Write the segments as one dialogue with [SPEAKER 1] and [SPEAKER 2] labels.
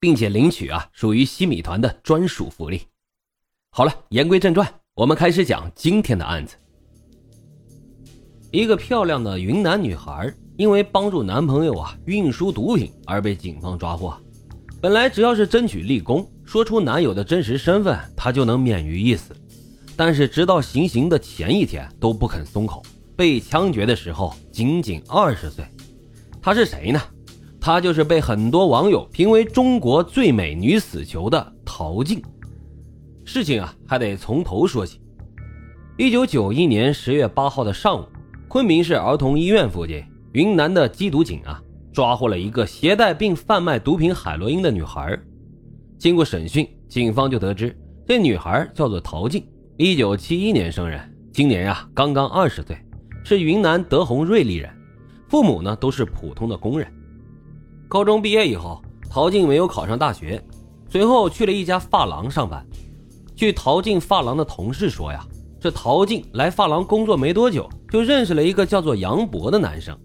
[SPEAKER 1] 并且领取啊，属于西米团的专属福利。好了，言归正传，我们开始讲今天的案子。一个漂亮的云南女孩，因为帮助男朋友啊运输毒品而被警方抓获。本来只要是争取立功，说出男友的真实身份，她就能免于一死。但是直到行刑的前一天都不肯松口，被枪决的时候仅仅二十岁。她是谁呢？她就是被很多网友评为中国最美女死囚的陶静。事情啊，还得从头说起。一九九一年十月八号的上午，昆明市儿童医院附近，云南的缉毒警啊，抓获了一个携带并贩卖毒品海洛因的女孩。经过审讯，警方就得知这女孩叫做陶静，一九七一年生人，今年呀刚刚二十岁，是云南德宏瑞丽人，父母呢都是普通的工人。高中毕业以后，陶静没有考上大学，随后去了一家发廊上班。据陶静发廊的同事说呀，这陶静来发廊工作没多久，就认识了一个叫做杨博的男生。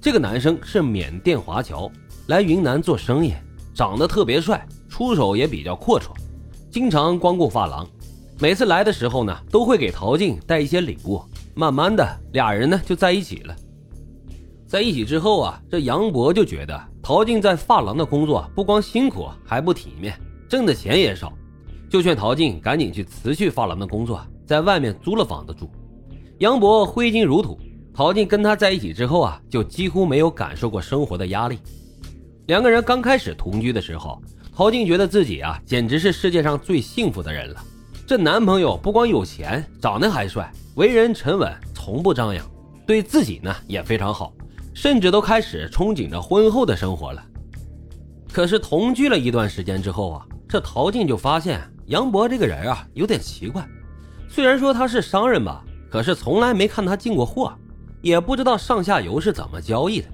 [SPEAKER 1] 这个男生是缅甸华侨，来云南做生意，长得特别帅，出手也比较阔绰，经常光顾发廊。每次来的时候呢，都会给陶静带一些礼物。慢慢的，俩人呢就在一起了。在一起之后啊，这杨博就觉得。陶静在发廊的工作不光辛苦，还不体面，挣的钱也少，就劝陶静赶紧去辞去发廊的工作，在外面租了房子住。杨博挥金如土，陶静跟他在一起之后啊，就几乎没有感受过生活的压力。两个人刚开始同居的时候，陶静觉得自己啊，简直是世界上最幸福的人了。这男朋友不光有钱，长得还帅，为人沉稳，从不张扬，对自己呢也非常好。甚至都开始憧憬着婚后的生活了。可是同居了一段时间之后啊，这陶静就发现杨博这个人啊有点奇怪。虽然说他是商人吧，可是从来没看他进过货，也不知道上下游是怎么交易的，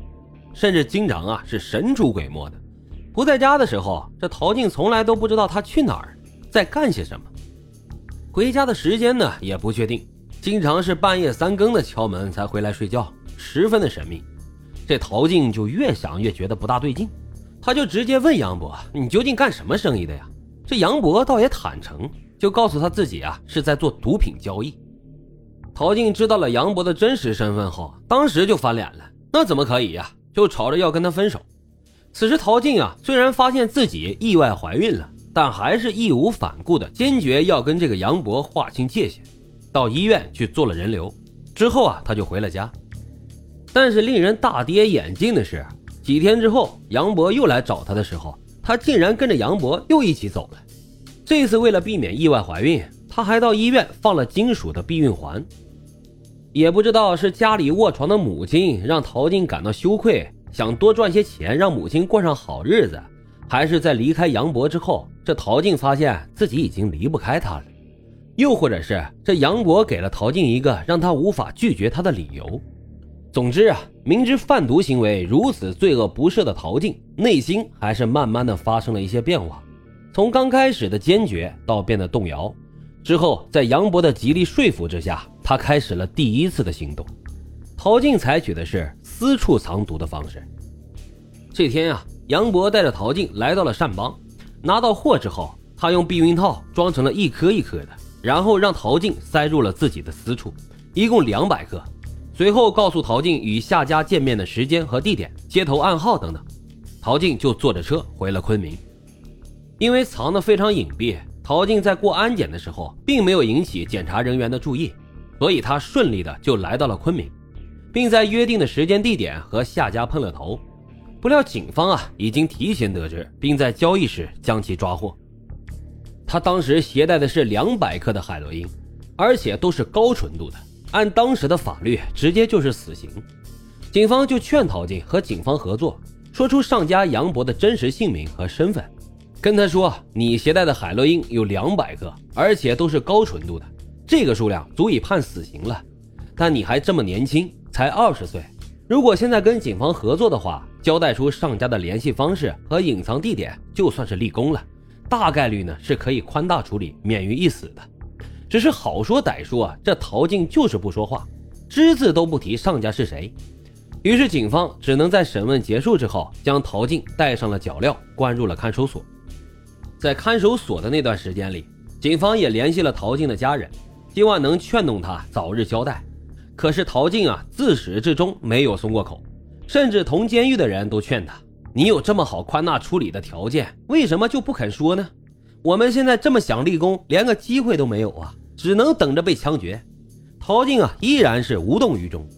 [SPEAKER 1] 甚至经常啊是神出鬼没的。不在家的时候，这陶静从来都不知道他去哪儿，在干些什么。回家的时间呢也不确定，经常是半夜三更的敲门才回来睡觉，十分的神秘。这陶静就越想越觉得不大对劲，他就直接问杨博：“你究竟干什么生意的呀？”这杨博倒也坦诚，就告诉他自己啊是在做毒品交易。陶静知道了杨博的真实身份后，当时就翻脸了，那怎么可以呀？就吵着要跟他分手。此时陶静啊虽然发现自己意外怀孕了，但还是义无反顾的坚决要跟这个杨博划清界限，到医院去做了人流。之后啊他就回了家。但是令人大跌眼镜的是，几天之后，杨博又来找他的时候，他竟然跟着杨博又一起走了。这次为了避免意外怀孕，他还到医院放了金属的避孕环。也不知道是家里卧床的母亲让陶静感到羞愧，想多赚些钱让母亲过上好日子，还是在离开杨博之后，这陶静发现自己已经离不开他了，又或者是这杨博给了陶静一个让他无法拒绝他的理由。总之啊，明知贩毒行为如此罪恶不赦的陶静，内心还是慢慢的发生了一些变化。从刚开始的坚决到变得动摇，之后在杨博的极力说服之下，他开始了第一次的行动。陶静采取的是私处藏毒的方式。这天啊，杨博带着陶静来到了善邦，拿到货之后，他用避孕套装成了一颗一颗的，然后让陶静塞入了自己的私处，一共两百克。随后告诉陶静与夏家见面的时间和地点、接头暗号等等，陶静就坐着车回了昆明。因为藏得非常隐蔽，陶静在过安检的时候并没有引起检查人员的注意，所以他顺利的就来到了昆明，并在约定的时间地点和夏家碰了头。不料警方啊已经提前得知，并在交易时将其抓获。他当时携带的是两百克的海洛因，而且都是高纯度的。按当时的法律，直接就是死刑。警方就劝陶静和警方合作，说出上家杨博的真实姓名和身份。跟他说你携带的海洛因有两百克，而且都是高纯度的，这个数量足以判死刑了。但你还这么年轻，才二十岁，如果现在跟警方合作的话，交代出上家的联系方式和隐藏地点，就算是立功了，大概率呢是可以宽大处理，免于一死的。只是好说歹说啊，这陶静就是不说话，只字都不提上家是谁。于是警方只能在审问结束之后，将陶静带上了脚镣，关入了看守所。在看守所的那段时间里，警方也联系了陶静的家人，希望能劝动他早日交代。可是陶静啊，自始至终没有松过口，甚至同监狱的人都劝他：“你有这么好宽大处理的条件，为什么就不肯说呢？我们现在这么想立功，连个机会都没有啊，只能等着被枪决。”陶静啊，依然是无动于衷。